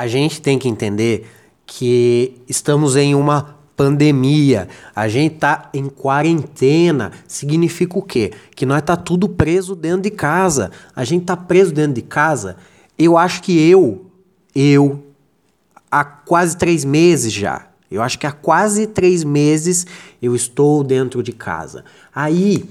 a gente tem que entender que estamos em uma pandemia, a gente tá em quarentena, significa o quê? Que nós tá tudo preso dentro de casa. A gente tá preso dentro de casa. Eu acho que eu, eu, há quase três meses já, eu acho que há quase três meses eu estou dentro de casa. Aí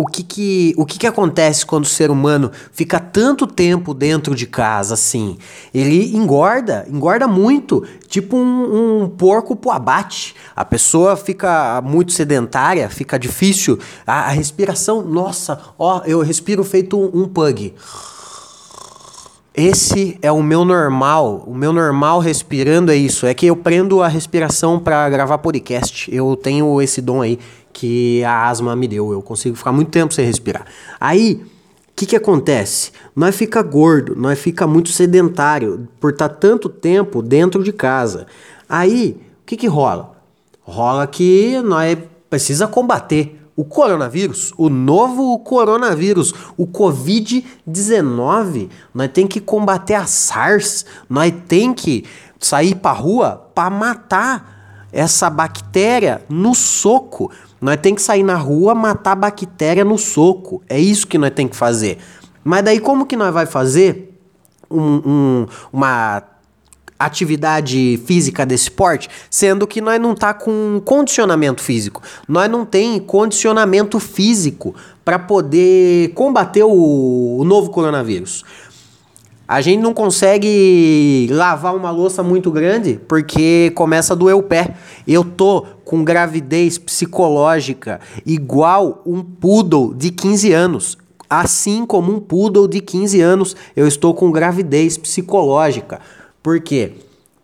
o que que, o que que acontece quando o ser humano fica tanto tempo dentro de casa assim? Ele engorda, engorda muito, tipo um, um porco pro abate. A pessoa fica muito sedentária, fica difícil. A, a respiração, nossa, ó, eu respiro feito um, um pug. Esse é o meu normal. O meu normal respirando é isso. É que eu prendo a respiração para gravar podcast. Eu tenho esse dom aí que a asma me deu. Eu consigo ficar muito tempo sem respirar. Aí, o que, que acontece? Nós fica gordo, nós fica muito sedentário por estar tá tanto tempo dentro de casa. Aí, o que, que rola? Rola que nós precisa combater o coronavírus, o novo coronavírus, o Covid-19. Nós tem que combater a SARS, nós tem que sair para rua para matar essa bactéria no soco. Nós tem que sair na rua, matar bactéria no soco. É isso que nós tem que fazer. Mas daí como que nós vai fazer um, um, uma atividade física desse porte, sendo que nós não tá com condicionamento físico. Nós não tem condicionamento físico para poder combater o, o novo coronavírus. A gente não consegue lavar uma louça muito grande porque começa a doer o pé. Eu tô com gravidez psicológica igual um poodle de 15 anos. Assim como um poodle de 15 anos, eu estou com gravidez psicológica. Por quê?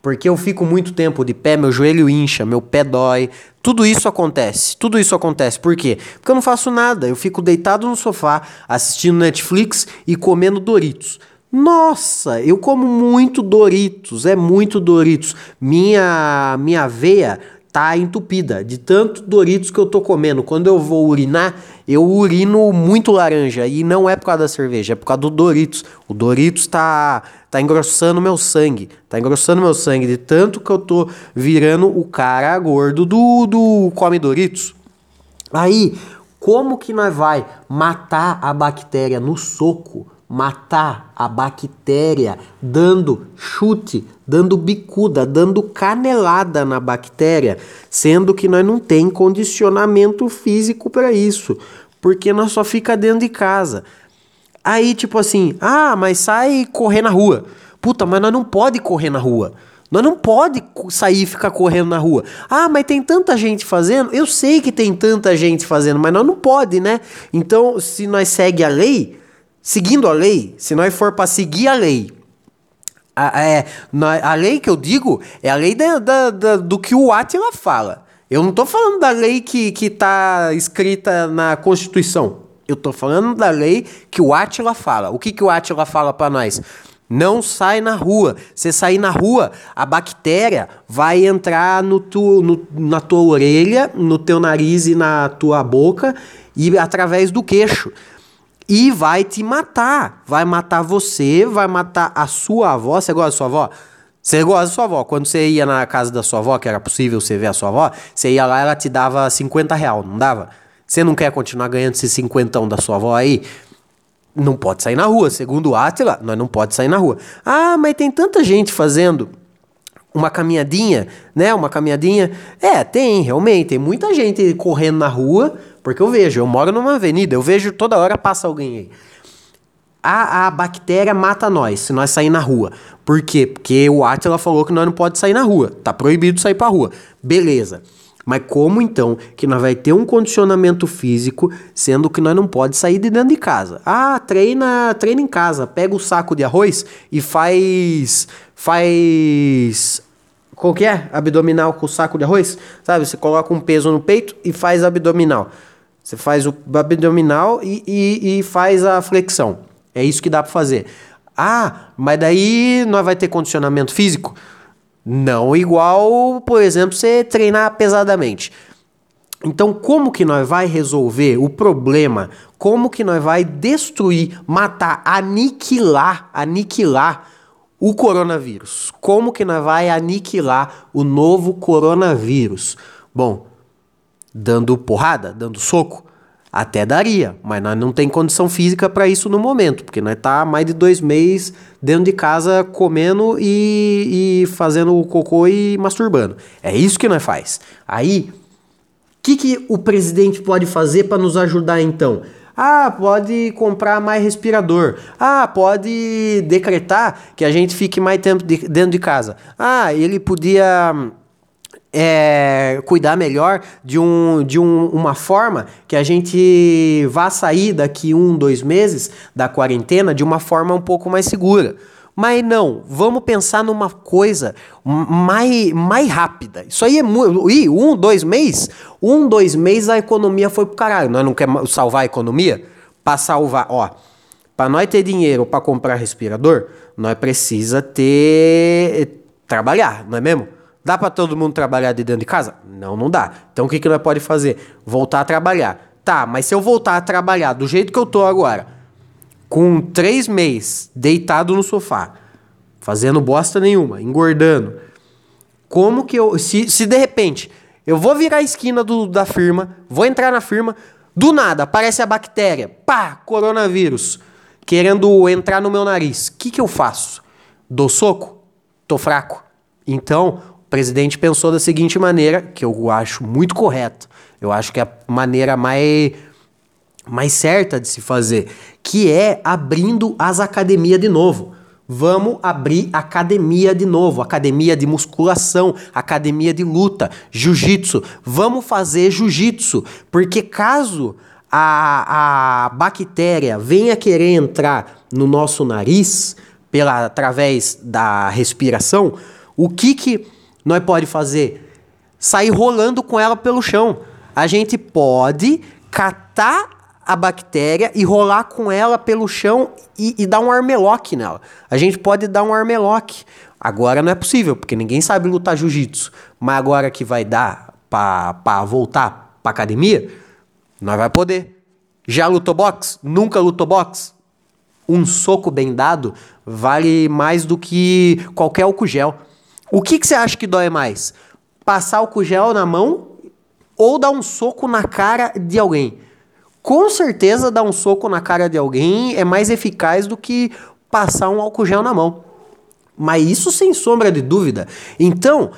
Porque eu fico muito tempo de pé, meu joelho incha, meu pé dói. Tudo isso acontece. Tudo isso acontece. Por quê? Porque eu não faço nada. Eu fico deitado no sofá, assistindo Netflix e comendo Doritos. Nossa, eu como muito Doritos, é muito Doritos. Minha minha veia tá entupida de tanto Doritos que eu tô comendo. Quando eu vou urinar, eu urino muito laranja e não é por causa da cerveja, é por causa do Doritos. O Doritos tá tá engrossando meu sangue, tá engrossando meu sangue de tanto que eu tô virando o cara gordo do do come Doritos. Aí, como que nós vai matar a bactéria no soco? Matar a bactéria dando chute, dando bicuda, dando canelada na bactéria, sendo que nós não tem condicionamento físico para isso, porque nós só fica dentro de casa. Aí tipo assim, ah, mas sai correr na rua. Puta, mas nós não pode correr na rua. Nós não pode sair e ficar correndo na rua. Ah, mas tem tanta gente fazendo. Eu sei que tem tanta gente fazendo, mas nós não pode, né? Então, se nós segue a lei, seguindo a lei, se nós for para seguir a lei, a, é, a lei que eu digo é a lei da, da, da, do que o Atila fala. Eu não estou falando da lei que, que tá escrita na Constituição. Eu estou falando da lei que o Atila fala. O que, que o Atila fala para nós? Não sai na rua. Você sair na rua, a bactéria vai entrar no tu, no, na tua orelha, no teu nariz e na tua boca e através do queixo e vai te matar. Vai matar você, vai matar a sua avó. Você gosta da sua avó? Você gosta da sua avó. Quando você ia na casa da sua avó, que era possível você ver a sua avó, você ia lá ela te dava 50 real, não dava? Você não quer continuar ganhando esse cinquentão da sua avó aí? Não pode sair na rua. Segundo o Atila, nós não pode sair na rua. Ah, mas tem tanta gente fazendo uma caminhadinha, né? Uma caminhadinha. É, tem, realmente. Tem muita gente correndo na rua porque eu vejo, eu moro numa avenida, eu vejo toda hora passa alguém aí. A, a bactéria mata nós se nós sair na rua. Por quê? Porque o Atila falou que nós não pode sair na rua. Tá proibido sair pra rua. Beleza. Mas como então que nós vai ter um condicionamento físico, sendo que nós não pode sair de dentro de casa? Ah, treina, treina em casa, pega o saco de arroz e faz faz qual que é? Abdominal com o saco de arroz? Sabe? Você coloca um peso no peito e faz abdominal. Você faz o abdominal e, e, e faz a flexão. É isso que dá para fazer. Ah, mas daí nós vai ter condicionamento físico? Não igual, por exemplo, você treinar pesadamente. Então, como que nós vai resolver o problema? Como que nós vai destruir, matar, aniquilar, aniquilar o coronavírus. Como que nós vai aniquilar o novo coronavírus? Bom, dando porrada, dando soco, até daria, mas nós não tem condição física para isso no momento, porque nós tá mais de dois meses dentro de casa comendo e, e fazendo cocô e masturbando. É isso que nós faz. Aí, o que, que o presidente pode fazer para nos ajudar então? Ah, pode comprar mais respirador. Ah, pode decretar que a gente fique mais tempo de, dentro de casa. Ah, ele podia é, cuidar melhor de, um, de um, uma forma que a gente vá sair daqui um, dois meses da quarentena de uma forma um pouco mais segura. Mas não, vamos pensar numa coisa mais, mais rápida. Isso aí é muito. Ih, um, dois meses? Um, dois meses a economia foi pro caralho. Nós não queremos salvar a economia? Para salvar, ó. Para nós ter dinheiro para comprar respirador, nós precisa ter. trabalhar, não é mesmo? Dá para todo mundo trabalhar de dentro de casa? Não, não dá. Então o que, que nós pode fazer? Voltar a trabalhar. Tá, mas se eu voltar a trabalhar do jeito que eu tô agora, com três meses deitado no sofá, fazendo bosta nenhuma, engordando, como que eu. Se, se de repente eu vou virar a esquina do, da firma, vou entrar na firma, do nada aparece a bactéria, pá, coronavírus, querendo entrar no meu nariz. O que, que eu faço? Dou soco? Tô fraco. Então, presidente pensou da seguinte maneira, que eu acho muito correto. Eu acho que é a maneira mais mais certa de se fazer, que é abrindo as academias de novo. Vamos abrir academia de novo, academia de musculação, academia de luta, jiu-jitsu. Vamos fazer jiu-jitsu, porque caso a, a bactéria venha querer entrar no nosso nariz pela através da respiração, o que que nós pode fazer? Sair rolando com ela pelo chão. A gente pode catar a bactéria e rolar com ela pelo chão e, e dar um armelock nela. A gente pode dar um armelock. Agora não é possível, porque ninguém sabe lutar jiu-jitsu. Mas agora que vai dar para voltar pra academia, nós vai poder. Já lutou boxe? Nunca lutou boxe? Um soco bem dado vale mais do que qualquer álcool gel. O que, que você acha que dói mais? Passar álcool gel na mão ou dar um soco na cara de alguém? com certeza dar um soco na cara de alguém é mais eficaz do que passar um álcool gel na mão. Mas isso sem sombra de dúvida. Então,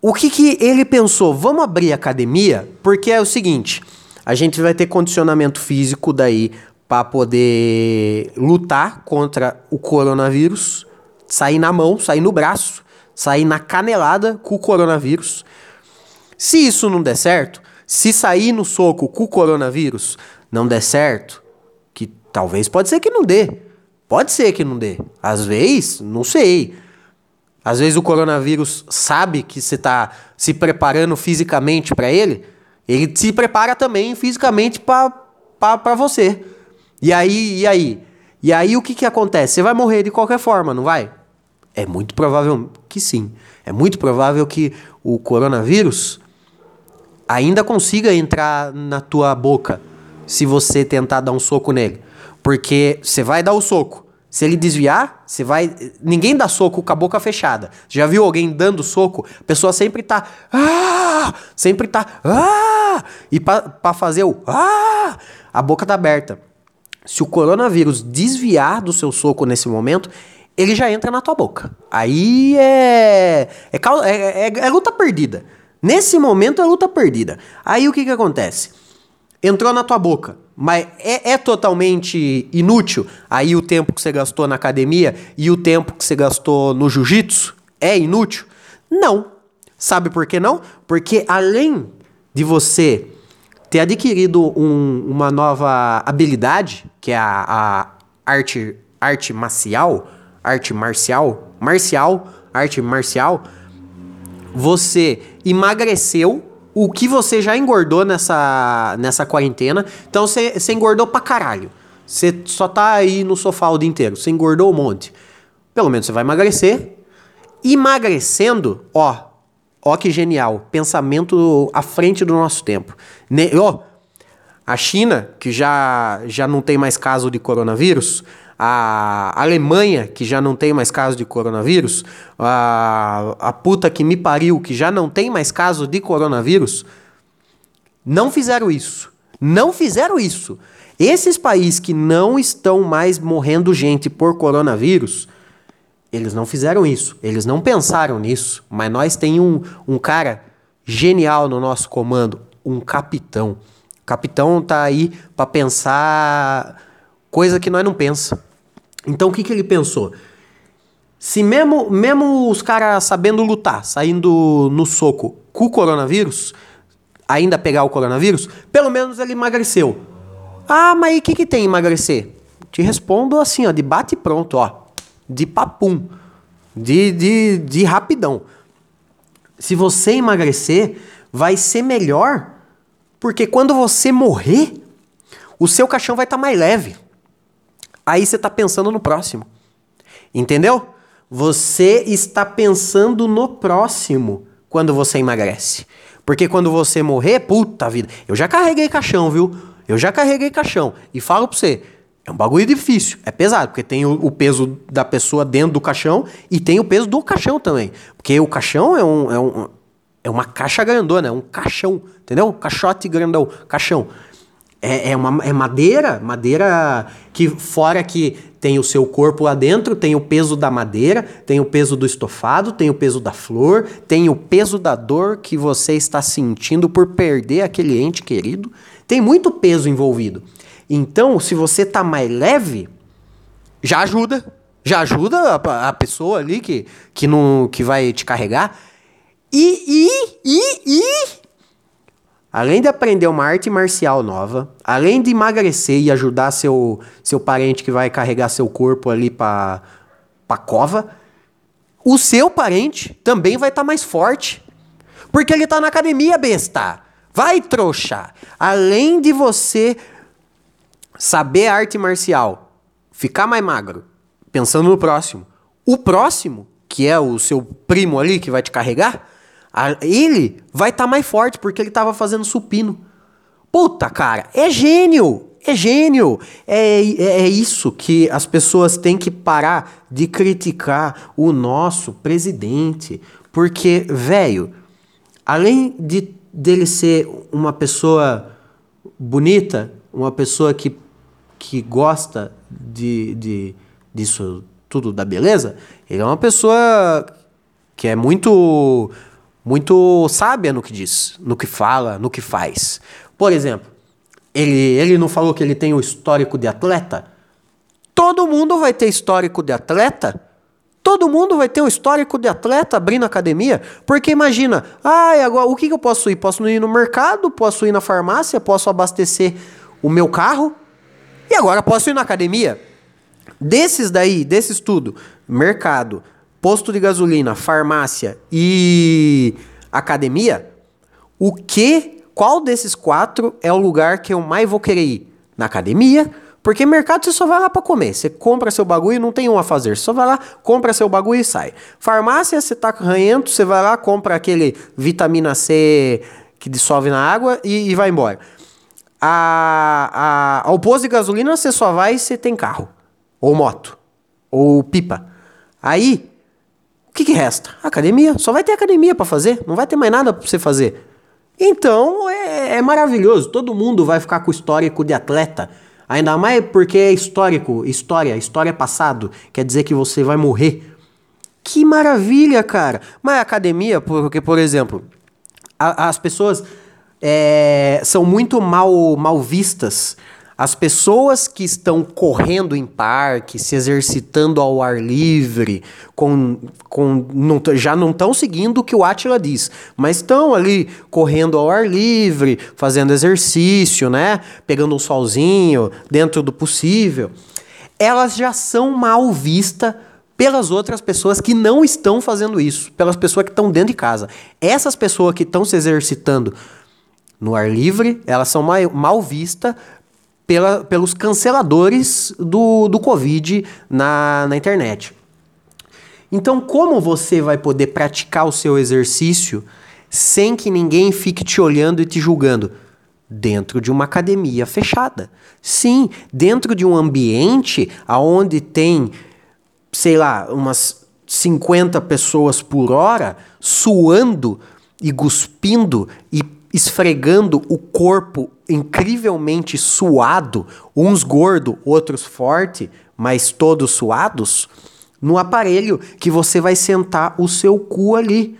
o que, que ele pensou? Vamos abrir academia? Porque é o seguinte: a gente vai ter condicionamento físico daí para poder lutar contra o coronavírus, sair na mão, sair no braço, sair na canelada com o coronavírus. Se isso não der certo, se sair no soco com o coronavírus não der certo, que talvez pode ser que não dê. Pode ser que não dê. Às vezes, não sei. Às vezes o coronavírus sabe que você está se preparando fisicamente para ele, ele se prepara também fisicamente para você. E aí, e aí? E aí o que, que acontece? Você vai morrer de qualquer forma, não vai? É muito provável que sim. É muito provável que o coronavírus ainda consiga entrar na tua boca se você tentar dar um soco nele. Porque você vai dar o soco. Se ele desviar, você vai. Ninguém dá soco com a boca fechada. Já viu alguém dando soco? A pessoa sempre tá. Ah! Sempre tá. Ah! E para fazer o. Ah! A boca tá aberta. Se o coronavírus desviar do seu soco nesse momento, ele já entra na tua boca. Aí é. É, é, é, é luta perdida. Nesse momento é luta perdida. Aí o que, que acontece? Entrou na tua boca, mas é, é, totalmente inútil aí o tempo que você gastou na academia e o tempo que você gastou no jiu-jitsu? É inútil? Não. Sabe por que não? Porque além de você ter adquirido um, uma nova habilidade, que é a, a arte, arte marcial, arte marcial, marcial, arte marcial, você emagreceu o que você já engordou nessa, nessa quarentena. Então você, você engordou pra caralho. Você só tá aí no sofá o dia inteiro. Você engordou um monte. Pelo menos você vai emagrecer. Emagrecendo, ó, ó que genial. Pensamento à frente do nosso tempo. Ne ó, a China, que já, já não tem mais caso de coronavírus, a Alemanha, que já não tem mais caso de coronavírus, a, a puta que me pariu, que já não tem mais caso de coronavírus, não fizeram isso. Não fizeram isso. Esses países que não estão mais morrendo gente por coronavírus, eles não fizeram isso. Eles não pensaram nisso. Mas nós tem um, um cara genial no nosso comando, um capitão. O capitão tá aí para pensar coisa que nós não pensa. Então o que, que ele pensou? Se mesmo, mesmo os caras sabendo lutar, saindo no soco com o coronavírus, ainda pegar o coronavírus, pelo menos ele emagreceu. Ah, mas o que, que tem emagrecer? Te respondo assim, ó, de bate pronto, ó. De papum. De, de, de rapidão. Se você emagrecer, vai ser melhor, porque quando você morrer, o seu caixão vai estar tá mais leve. Aí você está pensando no próximo. Entendeu? Você está pensando no próximo quando você emagrece. Porque quando você morrer, puta vida, eu já carreguei caixão, viu? Eu já carreguei caixão. E falo pra você, é um bagulho difícil, é pesado, porque tem o, o, peso da pessoa dentro do caixão e tem o peso do caixão também. Porque o caixão é, um, é, um, é uma caixa grandona, é um caixão, entendeu? Caixote grandão, caixão. É, é, uma, é madeira, madeira que fora que tem o seu corpo lá dentro, tem o peso da madeira, tem o peso do estofado, tem o peso da flor, tem o peso da dor que você está sentindo por perder aquele ente querido. Tem muito peso envolvido. Então, se você tá mais leve, já ajuda. Já ajuda a, a pessoa ali que, que, não, que vai te carregar. E, e, e, e Além de aprender uma arte marcial nova, além de emagrecer e ajudar seu, seu parente que vai carregar seu corpo ali para a cova, o seu parente também vai estar tá mais forte. Porque ele está na academia, besta. Vai, trouxa. Além de você saber arte marcial, ficar mais magro, pensando no próximo, o próximo, que é o seu primo ali que vai te carregar, ele vai estar tá mais forte porque ele estava fazendo supino. Puta, cara, é gênio! É gênio! É, é, é, isso que as pessoas têm que parar de criticar o nosso presidente. Porque, velho, além de dele ser uma pessoa bonita, uma pessoa que, que gosta de, de, disso tudo da beleza, ele é uma pessoa que é muito muito sábia no que diz, no que fala, no que faz. Por exemplo, ele, ele não falou que ele tem o histórico de atleta? Todo mundo vai ter histórico de atleta. Todo mundo vai ter um histórico de atleta abrindo academia. Porque imagina, ah, agora o que, que eu posso ir? Posso ir no mercado, posso ir na farmácia, posso abastecer o meu carro e agora posso ir na academia. Desses daí, desses tudo, mercado, posto de gasolina, farmácia e academia, o que, qual desses quatro é o lugar que eu mais vou querer ir? Na academia, porque mercado você só vai lá para comer. Você compra seu bagulho e não tem um a fazer. Você só vai lá, compra seu bagulho e sai. Farmácia, você tá ranhento, você vai lá, compra aquele vitamina C que dissolve na água e, e vai embora. A, a, ao posto de gasolina você só vai se tem carro, ou moto, ou pipa. Aí o que, que resta? Academia. Só vai ter academia para fazer, não vai ter mais nada para você fazer. Então é, é, maravilhoso. Todo mundo vai ficar com o histórico de atleta. Ainda mais porque é histórico, história, história é passado. Quer dizer que você vai morrer. Que maravilha, cara. Mas academia, porque, por exemplo, a, as pessoas é, são muito mal, mal vistas as pessoas que estão correndo em parque, se exercitando ao ar livre, com, com, não, já não estão seguindo o que o Atila diz, mas estão ali correndo ao ar livre, fazendo exercício, né? Pegando um solzinho dentro do possível. Elas já são mal vistas pelas outras pessoas que não estão fazendo isso, pelas pessoas que estão dentro de casa. Essas pessoas que estão se exercitando no ar livre, elas são mal, mal vistas pela, pelos canceladores do, do Covid na, na internet. Então, como você vai poder praticar o seu exercício sem que ninguém fique te olhando e te julgando? Dentro de uma academia fechada. Sim, dentro de um ambiente onde tem, sei lá, umas 50 pessoas por hora suando e cuspindo e esfregando o corpo incrivelmente suado, uns gordo, outros forte, mas todos suados, no aparelho que você vai sentar o seu cu ali.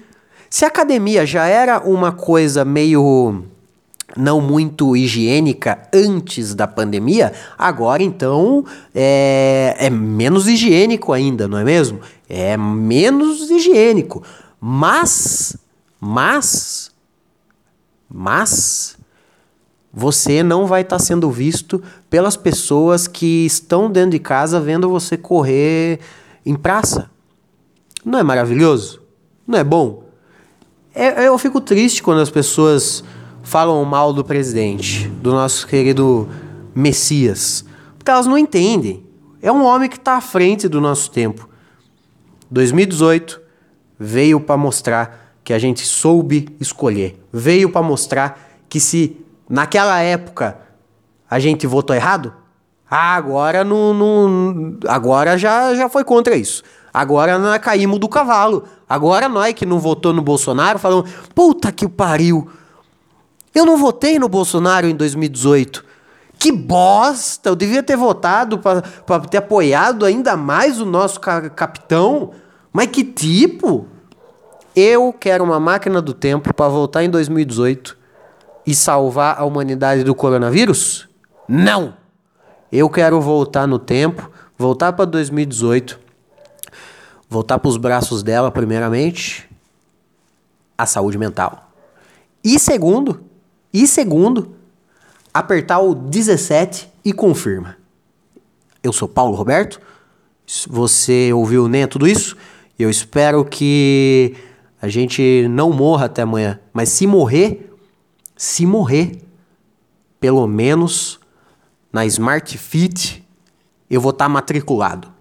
Se a academia já era uma coisa meio não muito higiênica antes da pandemia, agora então é, é menos higiênico ainda, não é mesmo? É menos higiênico. Mas, mas, mas, você não vai estar tá sendo visto pelas pessoas que estão dentro de casa vendo você correr em praça. Não é maravilhoso? Não é bom? É, eu fico triste quando as pessoas falam mal do presidente, do nosso querido Messias, porque elas não entendem. É um homem que está à frente do nosso tempo. 2018 veio para mostrar que a gente soube escolher. Veio para mostrar que se naquela época a gente votou errado, agora não, não, agora já, já foi contra isso. Agora nós caímos do cavalo. Agora nós que não votou no Bolsonaro falamos, puta que pariu. Eu não votei no Bolsonaro em 2018. Que bosta! Eu devia ter votado para ter apoiado ainda mais o nosso ca capitão. Mas que tipo? Eu quero uma máquina do tempo para voltar em 2018 e salvar a humanidade do coronavírus? Não! Eu quero voltar no tempo, voltar para 2018, voltar para os braços dela, primeiramente, a saúde mental. E segundo, e segundo, apertar o 17 e confirma. Eu sou Paulo Roberto. Você ouviu nem tudo isso? Eu espero que a gente não morra até amanhã. Mas se morrer, se morrer, pelo menos na Smart Fit, eu vou estar tá matriculado.